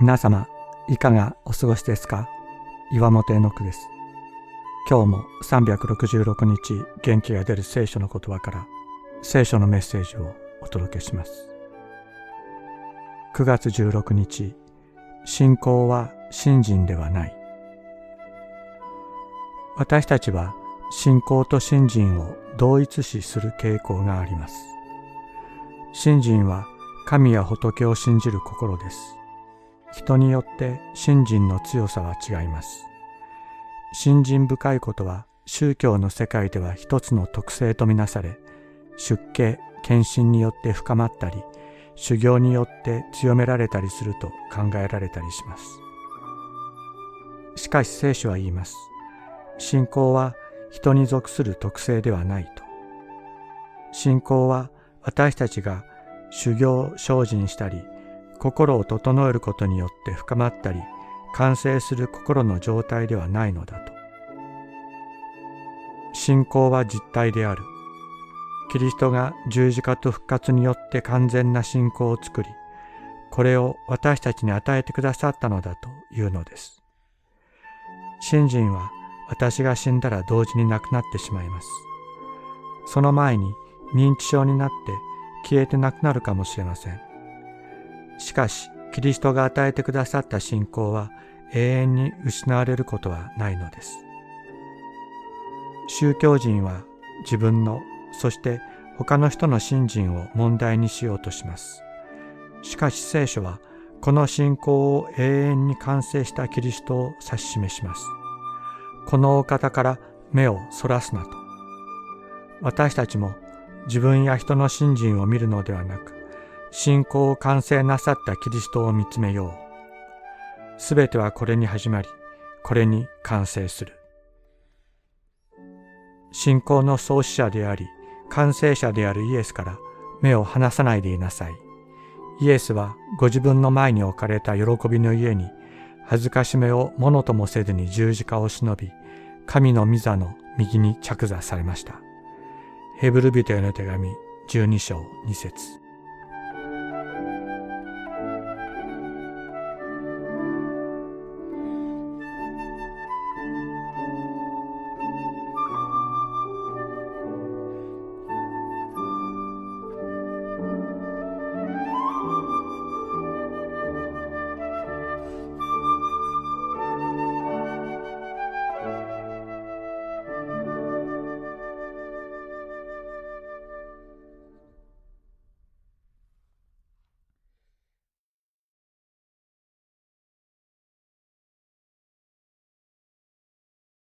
皆様、いかがお過ごしですか？岩本絵の句です。今日も366日元気が出る聖書の言葉から聖書のメッセージをお届けします。9月16日、信仰は信心ではない。私たちは信仰と信心を同一視する傾向があります。信心は神や仏を信じる心です。人によって信心の強さは違います。信心深いことは宗教の世界では一つの特性とみなされ、出家、献身によって深まったり、修行によって強められたりすると考えられたりします。しかし聖書は言います。信仰は人に属する特性ではないと。信仰は私たちが修行精進したり、心を整えることによって深まったり完成する心の状態ではないのだと。信仰は実体である。キリストが十字架と復活によって完全な信仰を作りこれを私たちに与えてくださったのだというのです。信心は私が死んだら同時になくなってしまいます。その前に認知症になって消えてなくなるかもしれません。しかし、キリストが与えてくださった信仰は永遠に失われることはないのです。宗教人は自分の、そして他の人の信心を問題にしようとします。しかし聖書はこの信仰を永遠に完成したキリストを指し示します。このお方から目をそらすなと。私たちも自分や人の信心を見るのではなく、信仰を完成なさったキリストを見つめよう。すべてはこれに始まり、これに完成する。信仰の創始者であり、完成者であるイエスから目を離さないでいなさい。イエスはご自分の前に置かれた喜びの家に、恥ずかしめをものともせずに十字架を忍び、神の御座の右に着座されました。ヘブル人への手紙12章2節